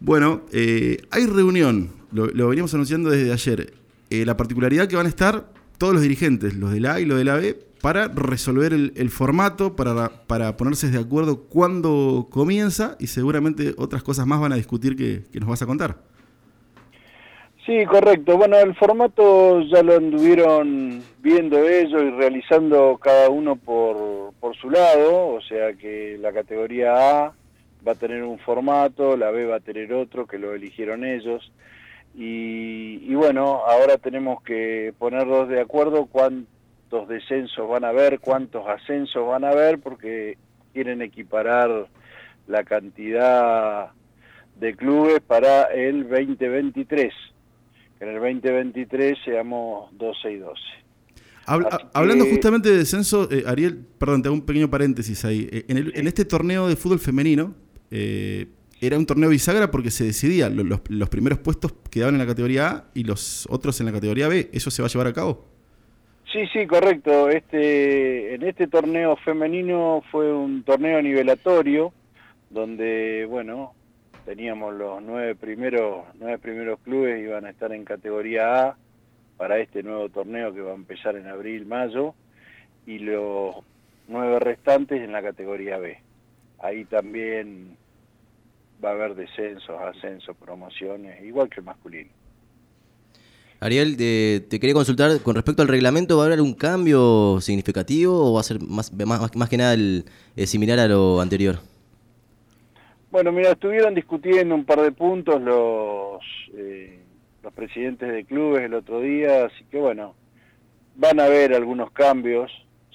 Bueno, eh, hay reunión, lo, veníamos anunciando desde ayer. Eh, la particularidad que van a estar todos los dirigentes, los de la A y los de la B, para resolver el, formato, para, para, ponerse de acuerdo cuándo comienza y seguramente otras cosas más van a discutir que, nos vas a contar. Sí, correcto. Bueno, el formato ya lo anduvieron viendo ellos y realizando cada uno por, por su lado, o sea que la categoría A va a tener un formato, la B va a tener otro, que lo eligieron ellos. Y, bueno, ahora tenemos que ponernos de acuerdo cuántos descensos van a haber, cuántos ascensos van a haber, porque quieren equiparar la cantidad de clubes para el 2023. Que en el 2023 seamos 12 y 12. hablando justamente de descenso, eh, Ariel, perdón, te hago un pequeño paréntesis ahí. Eh, en, en, este torneo de fútbol femenino, eh, era un torneo bisagra porque se decidía, los, primeros puestos quedaban en la categoría A y los otros en la categoría B. ¿Eso se va a llevar a cabo? Sí, sí, correcto. Este, en este torneo femenino fue un torneo nivelatorio donde, bueno, teníamos los nueve primeros, nueve primeros clubes iban a estar en categoría A para este nuevo torneo que va a empezar en abril, mayo, y los nueve restantes en la categoría B. Ahí también va a haber descensos, ascensos, promociones, igual que el masculino. Ariel, te, quería consultar con respecto al reglamento, ¿va a haber algún cambio significativo o va a ser más, más, que nada el, similar a lo anterior? Bueno, mira, estuvieron discutiendo un par de puntos los, eh, los presidentes de clubes el otro día, así que bueno, van a haber algunos cambios,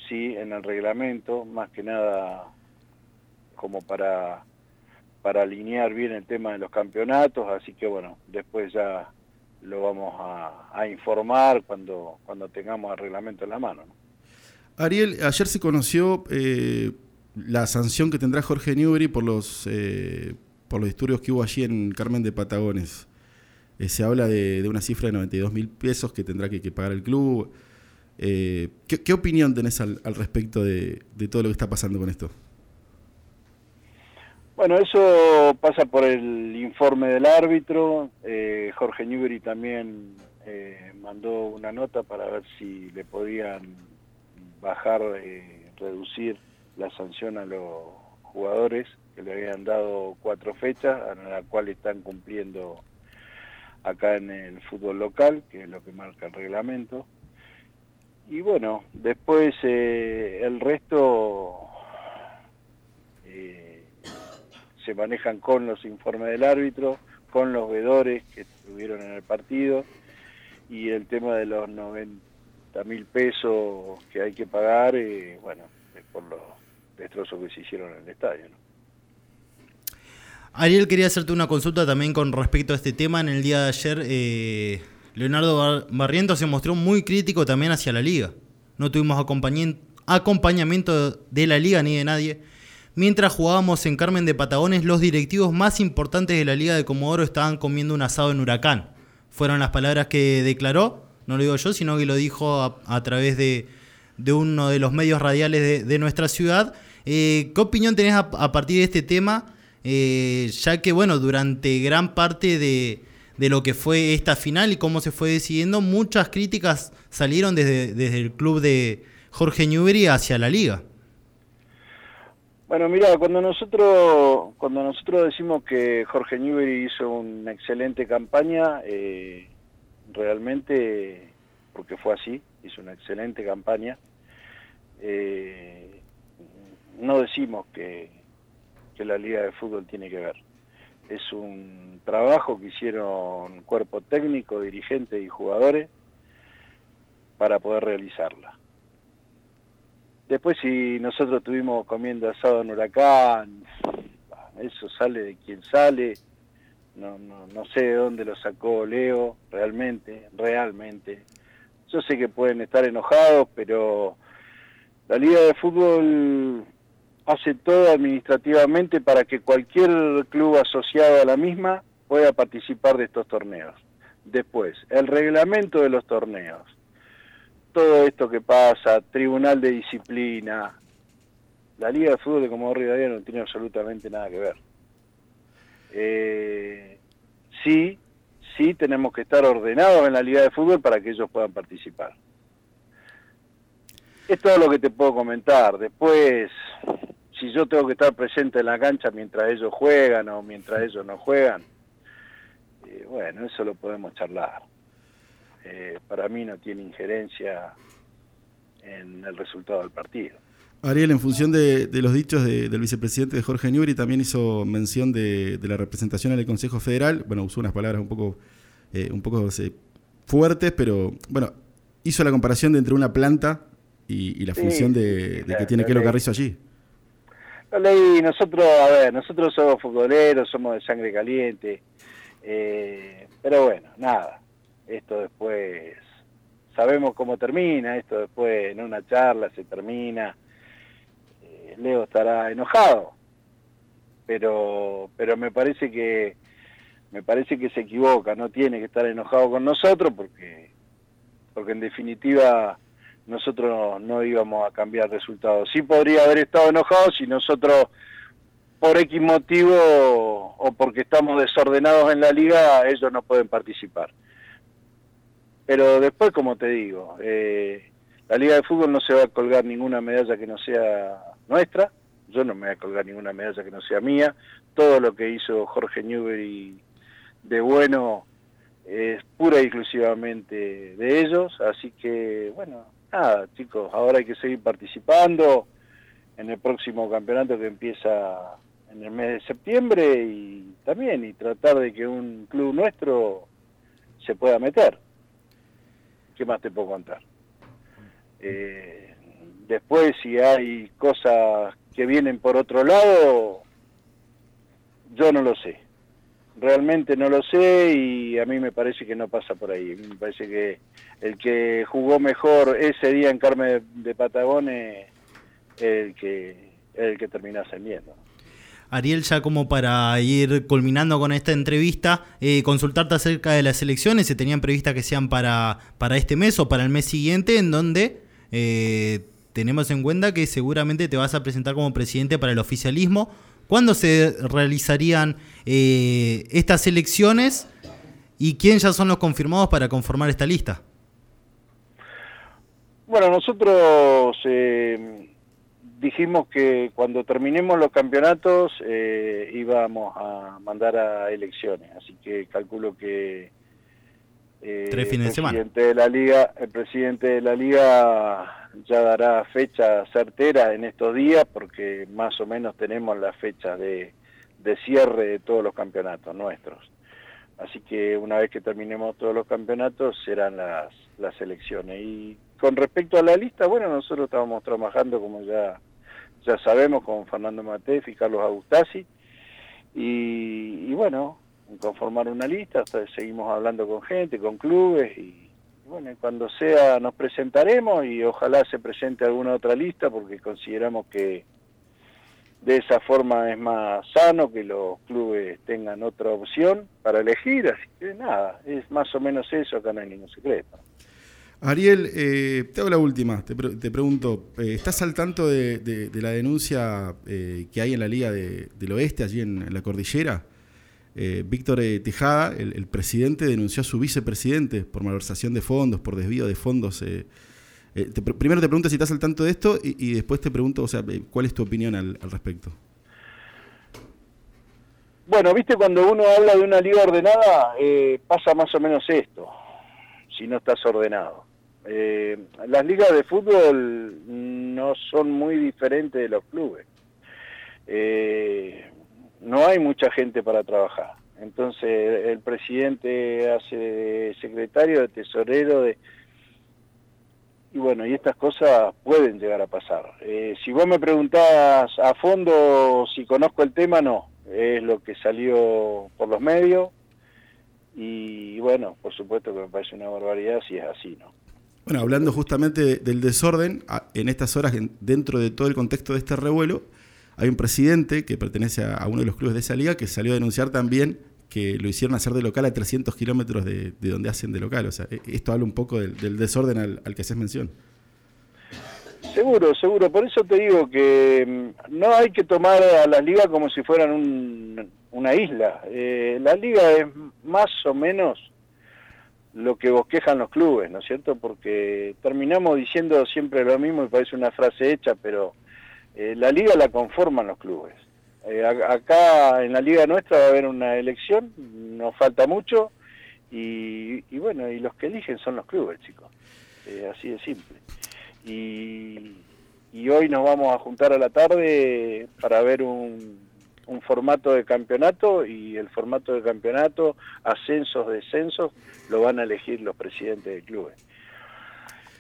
sí, en el reglamento, más que nada como para para alinear bien el tema de los campeonatos, así que bueno, después ya lo vamos a, informar cuando, cuando tengamos el reglamento en la mano. Ariel, ayer se conoció eh, la sanción que tendrá Jorge Newbery por los, eh, por los disturbios que hubo allí en Carmen de Patagones. Eh, se habla de, una cifra de 92 mil pesos que tendrá que, pagar el club. ¿qué, opinión tenés al, respecto de todo lo que está pasando con esto? Bueno, eso pasa por el informe del árbitro. Eh, Jorge Newbery también eh, mandó una nota para ver si le podían bajar, eh, reducir la sanción a los jugadores que le habían dado cuatro fechas, a la cual están cumpliendo acá en el fútbol local, que es lo que marca el reglamento. Y bueno, después el resto se manejan con los informes del árbitro, con los vedores que estuvieron en el partido y el tema de los 90 mil pesos que hay que pagar, eh, bueno, por los destrozos que se hicieron en el estadio. Ariel, quería hacerte una consulta también con respecto a este tema. En el día de ayer, eh, Leonardo Barrientos se mostró muy crítico también hacia la liga. No tuvimos acompañamiento de la liga ni de nadie. Mientras jugábamos en Carmen de Patagones, los directivos más importantes de la Liga de Comodoro estaban comiendo un asado en Huracán. Fueron las palabras que declaró, no lo digo yo, sino que lo dijo a, través de, uno de los medios radiales de, nuestra ciudad. Eh, ¿Qué opinión tenés a, partir de este tema? Eh, ya que, bueno, durante gran parte de, lo que fue esta final y cómo se fue decidiendo, muchas críticas salieron desde, el club de Jorge Newbery hacia la liga. Bueno, mira, cuando nosotros cuando nosotros decimos que Jorge Newbery hizo una excelente campaña, eh, realmente, porque fue así, hizo una excelente campaña, eh, no decimos que, que la Liga de Fútbol tiene que ver. Es un trabajo que hicieron cuerpo técnico, dirigentes y jugadores para poder realizarla. Después si nosotros estuvimos comiendo asado en Huracán, eso sale de quien sale, no, no, no sé de dónde lo sacó Leo, realmente, realmente. Yo sé que pueden estar enojados, pero la Liga de Fútbol hace todo administrativamente para que cualquier club asociado a la misma pueda participar de estos torneos. Después, el reglamento de los torneos todo esto que pasa, tribunal de disciplina, la Liga de Fútbol de Comodoro Rivadavia no tiene absolutamente nada que ver. Eh, sí, sí tenemos que estar ordenados en la liga de fútbol para que ellos puedan participar. Es todo lo que te puedo comentar. Después, si yo tengo que estar presente en la cancha mientras ellos juegan o mientras ellos no juegan, eh, bueno, eso lo podemos charlar. Eh, para mí no tiene injerencia en el resultado del partido. Ariel, en función de, los dichos del vicepresidente de Jorge Newbery, también hizo mención de, la representación en el Consejo Federal. Bueno, usó unas palabras un poco, eh, un poco fuertes, pero bueno, hizo la comparación entre una planta y, la función de, que tiene Kelo Carrizo allí. Lo leí, nosotros, a ver, nosotros somos futboleros, somos de sangre caliente, eh, pero bueno, nada, esto después, sabemos cómo termina, esto después en una charla se termina, eh, Leo estará enojado, pero, pero me parece que me parece que se equivoca, no tiene que estar enojado con nosotros porque, porque en definitiva nosotros no, íbamos a cambiar resultados. Sí podría haber estado enojado si nosotros por X motivo o porque estamos desordenados en la liga, ellos no pueden participar. Pero después, como te digo, eh, la liga de fútbol no se va a colgar ninguna medalla que no sea nuestra, yo no me voy a colgar ninguna medalla que no sea mía, todo lo que hizo Jorge Newbery de bueno es pura y exclusivamente de ellos, así que bueno, nada, chicos, ahora hay que seguir participando. En el próximo campeonato que empieza en el mes de septiembre y también y tratar de que un club nuestro se pueda meter. ¿Qué más te puedo contar? Eh, después, si hay cosas que vienen por otro lado, yo no lo sé. Realmente no lo sé y a mí me parece que no pasa por ahí. me parece que el que jugó mejor ese día en Carmen de, Patagones es el que, el que termina ascendiendo. Ariel, ya como para ir culminando con esta entrevista, eh, consultarte acerca de las elecciones, se tenían previstas que sean para, para este mes o para el mes siguiente, en donde eh, tenemos en cuenta que seguramente te vas a presentar como presidente para el oficialismo. ¿Cuándo se realizarían eh, estas elecciones y quién ya son los confirmados para conformar esta lista? Bueno, nosotros eh, dijimos que cuando terminemos los campeonatos eh, íbamos a mandar a elecciones, así que calculo que eh, Tres fines el presidente de la liga, el presidente de la liga ya dará fecha certera en estos días porque más o menos tenemos la fecha de, de cierre de todos los campeonatos nuestros. Así que una vez que terminemos todos los campeonatos serán las, las elecciones. Y con respecto a la lista, bueno, nosotros estábamos trabajando, como ya, ya sabemos, con Fernando Matef y Carlos Agustasi. Y, bueno, conformar una lista, seguimos hablando con gente, con clubes y, bueno, cuando sea nos presentaremos y ojalá se presente alguna otra lista porque consideramos que de esa forma es más sano que los clubes tengan otra opción para elegir, así que nada, es más o menos eso, acá no hay ningún secreto. Ariel, eh, te hago la última, te, pregunto, eh, ¿estás al tanto de, la denuncia eh, que hay en la Liga del Oeste, allí en, la cordillera? Víctor Tejada, el, presidente, denunció a su vicepresidente por malversación de fondos, por desvío de fondos eh, primero te pregunto si estás al tanto de esto y, después te pregunto, o sea, eh, ¿cuál es tu opinión al, respecto? Bueno, viste, cuando uno habla de una liga ordenada, eh, pasa más o menos esto, si no estás ordenado. las ligas de fútbol no son muy diferentes de los clubes. no hay mucha gente para trabajar. Entonces, el presidente hace secretario, de tesorero, de y bueno, y estas cosas pueden llegar a pasar. Eh, si vos me preguntás a fondo si conozco el tema, no. Es lo que salió por los medios. Y bueno, por supuesto que me parece una barbaridad si es así, ¿no? Bueno, hablando justamente del desorden, en estas horas, dentro de todo el contexto de este revuelo, hay un presidente que pertenece a uno de los clubes de esa liga que salió a denunciar también que lo hicieron hacer de local a 300 kilómetros de, donde hacen de local. O sea, e, esto habla un poco del, desorden al, que haces mención. Seguro, seguro. Por eso te digo que mm, no hay que tomar a las ligas como si fueran un, una isla. Eh, la liga es más o menos lo que bosquejan los clubes, ¿no es cierto? Porque terminamos diciendo siempre lo mismo y parece una frase hecha, pero eh, la liga la conforman los clubes. Eh, acá en la liga nuestra va a haber una elección, nos falta mucho, y, bueno, y los que eligen son los clubes, chicos. así de simple. Y, y hoy nos vamos a juntar a la tarde para ver un, un formato de campeonato y el formato de campeonato, ascensos, descensos, lo van a elegir los presidentes de clubes.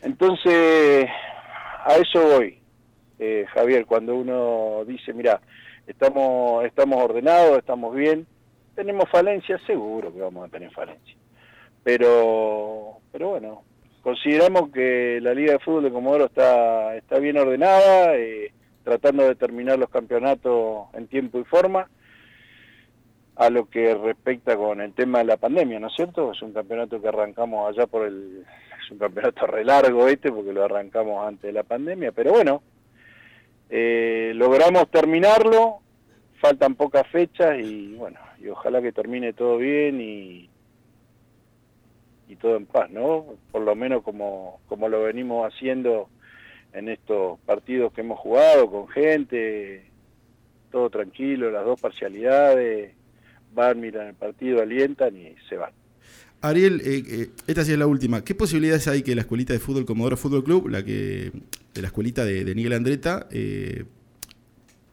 Entonces, a eso voy, eh, Javier, cuando uno dice, mira, estamos, estamos ordenados, estamos bien, tenemos falencias, seguro que vamos a tener falencias. Pero, pero bueno, consideramos que la Liga de Fútbol de Comodoro está, está bien ordenada, eh, tratando de terminar los campeonatos en tiempo y forma, a lo que respecta con el tema de la pandemia, ¿no es cierto? Es un campeonato que arrancamos allá por el... Es un campeonato re largo este porque lo arrancamos antes de la pandemia, pero bueno, eh, logramos terminarlo, faltan pocas fechas y bueno, y ojalá que termine todo bien y, y todo en paz, ¿no? Por lo menos como, como lo venimos haciendo en estos partidos que hemos jugado con gente, todo tranquilo, las dos parcialidades, van, miran el partido, alientan y se van. Ariel, eh, eh, esta sí es la última. ¿Qué posibilidades hay que la escuelita de fútbol Comodoro Fútbol Club, la que de la escuelita de, de Miguel Andreta, eh,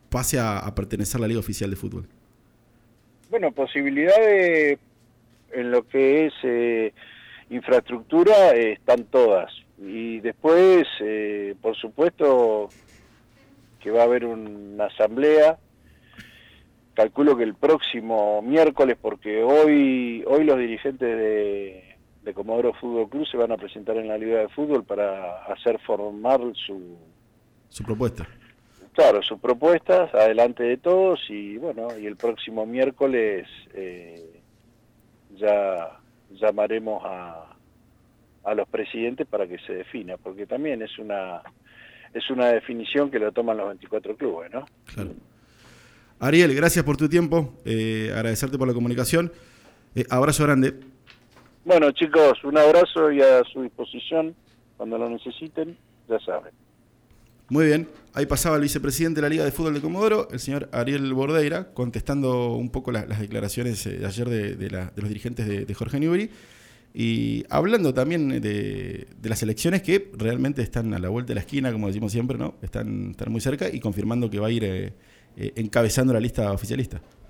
pase a, pertenecer a la Liga Oficial de Fútbol? Bueno, posibilidades en lo que es infraestructura están todas. Y después, eh, por supuesto, que va a haber una asamblea. Calculo que el próximo miércoles, porque hoy, hoy los dirigentes de, de Comodoro Fútbol Club se van a presentar en la Liga de Fútbol para hacer formar su... Su propuesta. Claro, sus propuestas, adelante de todos, y bueno, y el próximo miércoles eh, ya llamaremos a, a los presidentes para que se defina, porque también es una es una definición que lo toman los 24 clubes, ¿no? Claro. Ariel, gracias por tu tiempo, eh, agradecerte por la comunicación. Eh, abrazo grande. Bueno, chicos, un abrazo y a su disposición cuando lo necesiten, ya saben. Muy bien, ahí pasaba el vicepresidente de la Liga de Fútbol de Comodoro, el señor Ariel Bordeira, contestando un poco las declaraciones eh, de ayer de, los dirigentes de, Jorge Newbery. Y hablando también de, las elecciones que realmente están a la vuelta de la esquina, como decimos siempre, ¿no? Están, están muy cerca y confirmando que va a ir eh, eh, encabezando la lista oficialista.